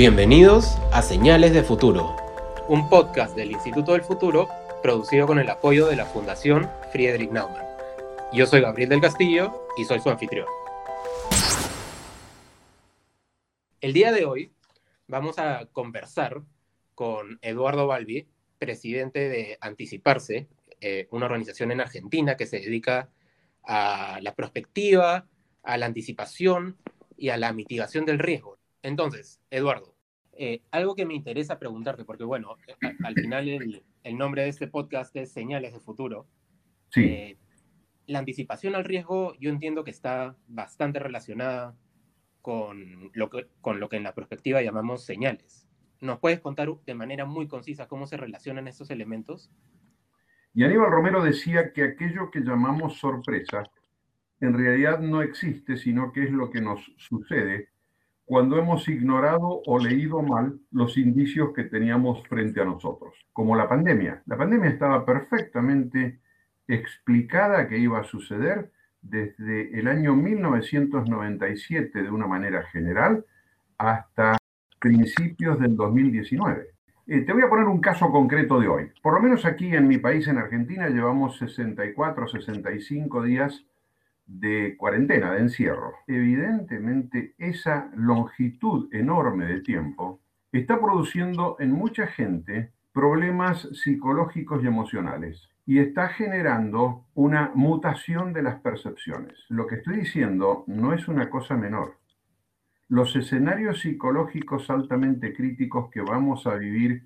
Bienvenidos a Señales de Futuro, un podcast del Instituto del Futuro producido con el apoyo de la Fundación Friedrich Naumann. Yo soy Gabriel del Castillo y soy su anfitrión. El día de hoy vamos a conversar con Eduardo Balbi, presidente de Anticiparse, eh, una organización en Argentina que se dedica a la prospectiva, a la anticipación y a la mitigación del riesgo. Entonces, Eduardo, eh, algo que me interesa preguntarte, porque bueno, al final el, nombre de este podcast es Señales de Futuro. Sí. Eh, la anticipación al riesgo yo entiendo que está bastante relacionada con lo que, con lo que en la perspectiva llamamos señales. ¿Nos puedes contar de manera muy concisa cómo se relacionan estos elementos? Y Aníbal Romero decía que aquello que llamamos sorpresa en realidad no existe, sino que es lo que nos sucede cuando hemos ignorado o leído mal los indicios que teníamos frente a nosotros, como la pandemia. La pandemia estaba perfectamente explicada que iba a suceder desde el año 1997 de una manera general hasta principios del 2019. Eh, te voy a poner un caso concreto de hoy. Por lo menos aquí en mi país, en Argentina, llevamos 64, 65 días de cuarentena, de encierro. Evidentemente, esa longitud enorme de tiempo está produciendo en mucha gente problemas psicológicos y emocionales y está generando una mutación de las percepciones. Lo que estoy diciendo no es una cosa menor los escenarios psicológicos altamente críticos que vamos a vivir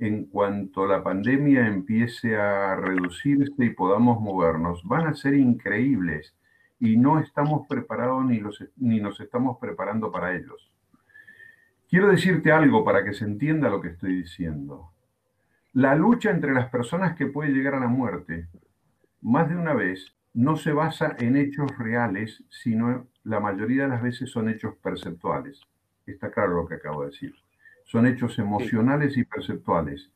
en cuanto la pandemia empiece a reducirse y podamos movernos van a ser increíbles y no estamos preparados ni, ni nos estamos preparando para ellos. Quiero decirte algo para que se entienda lo que estoy diciendo. La lucha entre las personas que puede llegar a la muerte, más de una vez, no se basa en hechos reales, sino la mayoría de las veces son hechos perceptuales. Está claro lo que acabo de decir. Son hechos emocionales y perceptuales.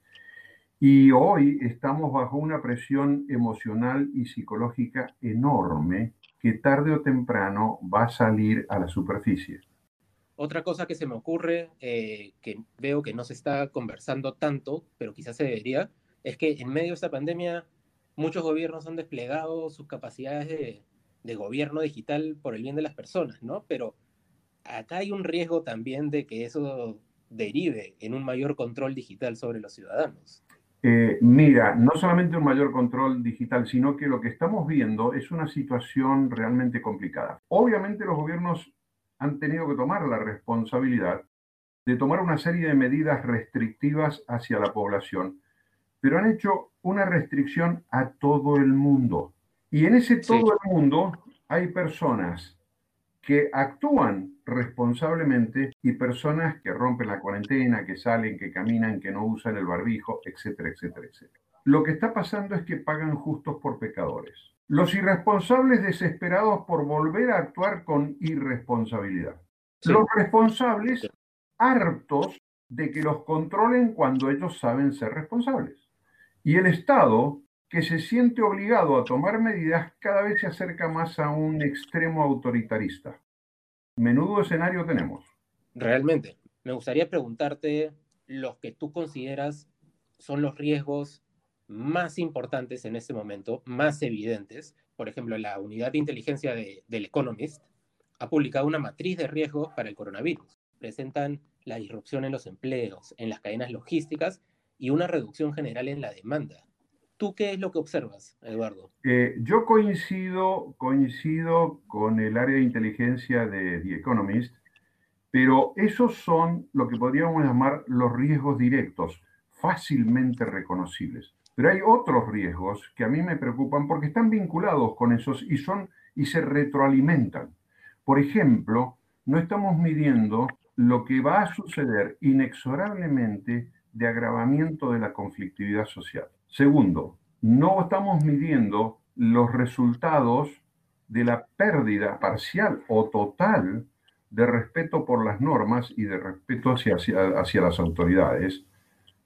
Y hoy estamos bajo una presión emocional y psicológica enorme que tarde o temprano va a salir a la superficie. Otra cosa que se me ocurre, eh, que veo que no se está conversando tanto, pero quizás se debería, es que en medio de esta pandemia muchos gobiernos han desplegado sus capacidades de, gobierno digital por el bien de las personas, ¿no? Pero acá hay un riesgo también de que eso derive en un mayor control digital sobre los ciudadanos. Eh, mira, no solamente un mayor control digital, sino que lo que estamos viendo es una situación realmente complicada. Obviamente los gobiernos han tenido que tomar la responsabilidad de tomar una serie de medidas restrictivas hacia la población pero han hecho una restricción a todo el mundo. Y en ese todo el mundo hay personas que actúan responsablemente y personas que rompen la cuarentena, que salen, que caminan, que no usan el barbijo, etcétera, etcétera, etcétera. Lo que está pasando es que pagan justos por pecadores. Los irresponsables desesperados por volver a actuar con irresponsabilidad. Los responsables hartos de que los controlen cuando ellos saben ser responsables. Y el Estado, que se siente obligado a tomar medidas, cada vez se acerca más a un extremo autoritarista. Menudo escenario tenemos. Realmente. Me gustaría preguntarte los que tú consideras son los riesgos más importantes en este momento, más evidentes. Por ejemplo, la unidad de inteligencia del Economist ha publicado una matriz de riesgos para el coronavirus. Presentan la disrupción en los empleos, en las cadenas logísticas y una reducción general en la demanda. ¿Tú qué es lo que observas, Eduardo? Eh, yo coincido, coincido con el área de inteligencia de The Economist, pero esos son lo que podríamos llamar los riesgos directos, fácilmente reconocibles. Pero hay otros riesgos que a mí me preocupan porque están vinculados con esos y son y se retroalimentan. Por ejemplo, no estamos midiendo lo que va a suceder inexorablemente de agravamiento de la conflictividad social. Segundo, no estamos midiendo los resultados de la pérdida parcial o total de respeto por las normas y de respeto hacia, hacia, las autoridades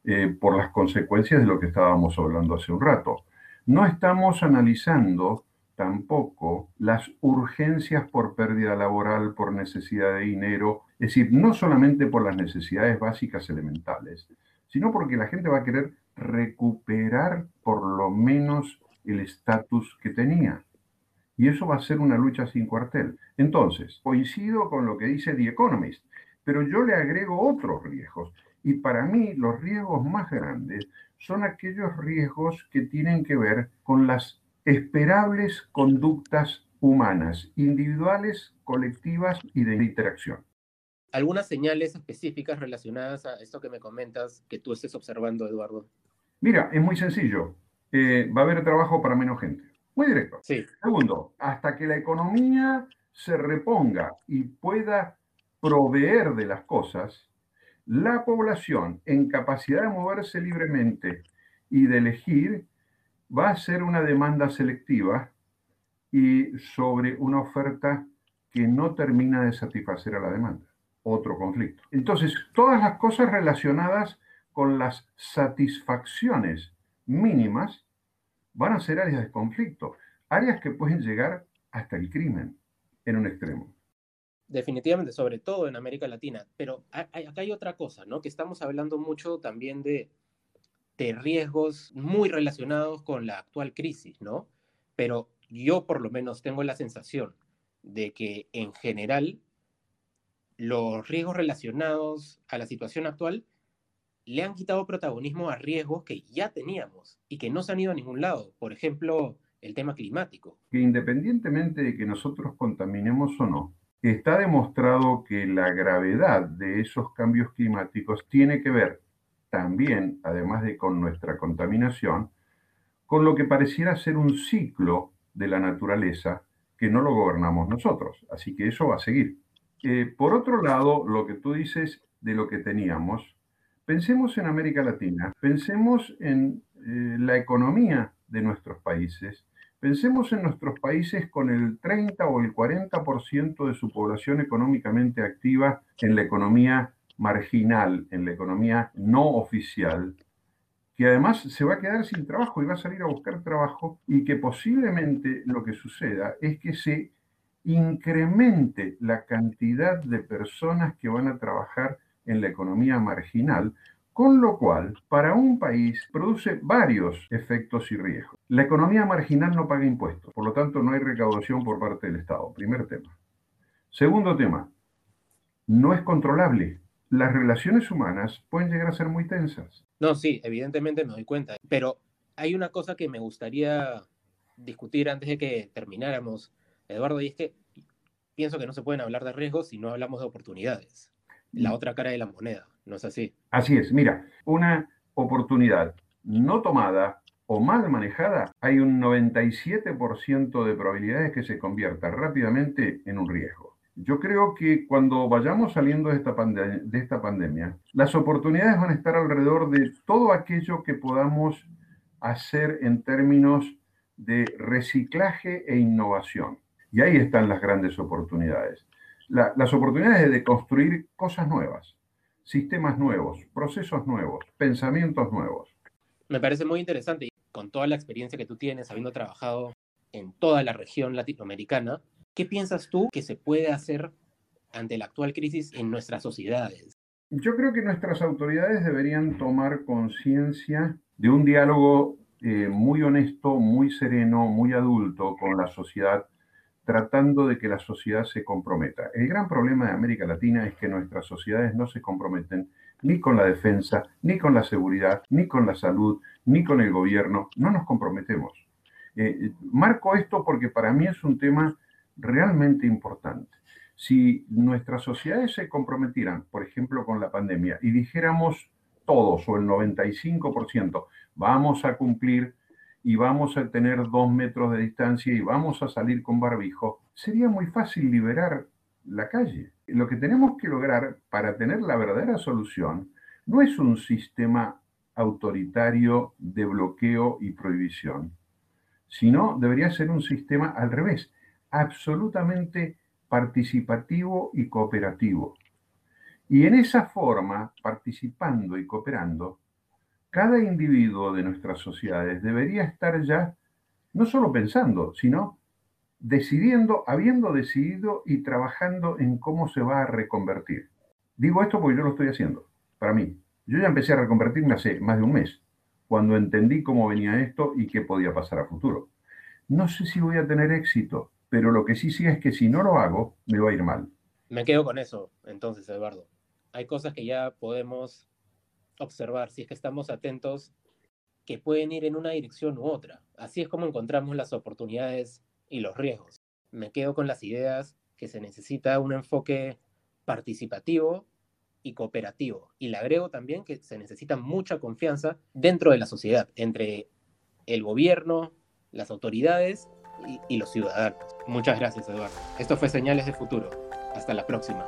eh, por las consecuencias de lo que estábamos hablando hace un rato. No estamos analizando tampoco las urgencias por pérdida laboral, por necesidad de dinero, es decir, no solamente por las necesidades básicas elementales, sino porque la gente va a querer recuperar por lo menos el estatus que tenía. Y eso va a ser una lucha sin cuartel. Entonces, coincido con lo que dice The Economist, pero yo le agrego otros riesgos. Y para mí los riesgos más grandes son aquellos riesgos que tienen que ver con las esperables conductas humanas, individuales, colectivas y de interacción. ¿Algunas señales específicas relacionadas a esto que me comentas que tú estés observando, Eduardo? Mira, es muy sencillo. Eh, va a haber trabajo para menos gente. Muy directo. Sí. Segundo, hasta que la economía se reponga y pueda proveer de las cosas, la población en capacidad de moverse libremente y de elegir va a ser una demanda selectiva y sobre una oferta que no termina de satisfacer a la demanda. Otro conflicto. Entonces, todas las cosas relacionadas con las satisfacciones mínimas van a ser áreas de conflicto, áreas que pueden llegar hasta el crimen en un extremo. Definitivamente, sobre todo en América Latina. Pero acá hay otra cosa, ¿no? Que estamos hablando mucho también de, de riesgos muy relacionados con la actual crisis, ¿no? Pero yo por lo menos tengo la sensación de que en general los riesgos relacionados a la situación actual le han quitado protagonismo a riesgos que ya teníamos y que no se han ido a ningún lado. Por ejemplo, el tema climático. Que independientemente de que nosotros contaminemos o no, está demostrado que la gravedad de esos cambios climáticos tiene que ver también, además de con nuestra contaminación, con lo que pareciera ser un ciclo de la naturaleza que no lo gobernamos nosotros. Así que eso va a seguir. Por otro lado, lo que tú dices de lo que teníamos, Pensemos en América Latina, pensemos en eh, la economía de nuestros países, pensemos en nuestros países con el 30 o el 40% de su población económicamente activa en la economía marginal, en la economía no oficial, que además se va a quedar sin trabajo y va a salir a buscar trabajo y que posiblemente lo que suceda es que se incremente la cantidad de personas que van a trabajar en la economía marginal, con lo cual para un país produce varios efectos y riesgos. La economía marginal no paga impuestos, por lo tanto no hay recaudación por parte del Estado, primer tema. Segundo tema, no es controlable. Las relaciones humanas pueden llegar a ser muy tensas. No, sí, evidentemente me doy cuenta, pero hay una cosa que me gustaría discutir antes de que termináramos, Eduardo, y es que pienso que no se pueden hablar de riesgos si no hablamos de oportunidades la otra cara de la moneda, ¿no es así? Así es, mira, una oportunidad no tomada o mal manejada, hay un 97% de probabilidades que se convierta rápidamente en un riesgo. Yo creo que cuando vayamos saliendo de esta, de esta pandemia, las oportunidades van a estar alrededor de todo aquello que podamos hacer en términos de reciclaje e innovación. Y ahí están las grandes oportunidades las oportunidades de construir cosas nuevas, sistemas nuevos, procesos nuevos, pensamientos nuevos. Me parece muy interesante y con toda la experiencia que tú tienes, habiendo trabajado en toda la región latinoamericana, ¿qué piensas tú que se puede hacer ante la actual crisis en nuestras sociedades? Yo creo que nuestras autoridades deberían tomar conciencia de un diálogo eh, muy honesto, muy sereno, muy adulto con la sociedad tratando de que la sociedad se comprometa. El gran problema de América Latina es que nuestras sociedades no se comprometen ni con la defensa, ni con la seguridad, ni con la salud, ni con el gobierno. No nos comprometemos. Eh, marco esto porque para mí es un tema realmente importante. Si nuestras sociedades se comprometieran, por ejemplo, con la pandemia y dijéramos todos o el 95%, vamos a cumplir y vamos a tener dos metros de distancia y vamos a salir con barbijo, sería muy fácil liberar la calle. Lo que tenemos que lograr para tener la verdadera solución no es un sistema autoritario de bloqueo y prohibición, sino debería ser un sistema al revés, absolutamente participativo y cooperativo. Y en esa forma, participando y cooperando, cada individuo de nuestras sociedades debería estar ya no solo pensando, sino decidiendo, habiendo decidido y trabajando en cómo se va a reconvertir. Digo esto porque yo lo estoy haciendo, para mí. Yo ya empecé a reconvertirme hace más de un mes, cuando entendí cómo venía esto y qué podía pasar a futuro. No sé si voy a tener éxito, pero lo que sí sí es que si no lo hago, me va a ir mal. Me quedo con eso, entonces, Eduardo. Hay cosas que ya podemos observar si es que estamos atentos que pueden ir en una dirección u otra. Así es como encontramos las oportunidades y los riesgos. Me quedo con las ideas que se necesita un enfoque participativo y cooperativo. Y le agrego también que se necesita mucha confianza dentro de la sociedad, entre el gobierno, las autoridades y, los ciudadanos. Muchas gracias, Eduardo. Esto fue Señales de Futuro. Hasta la próxima.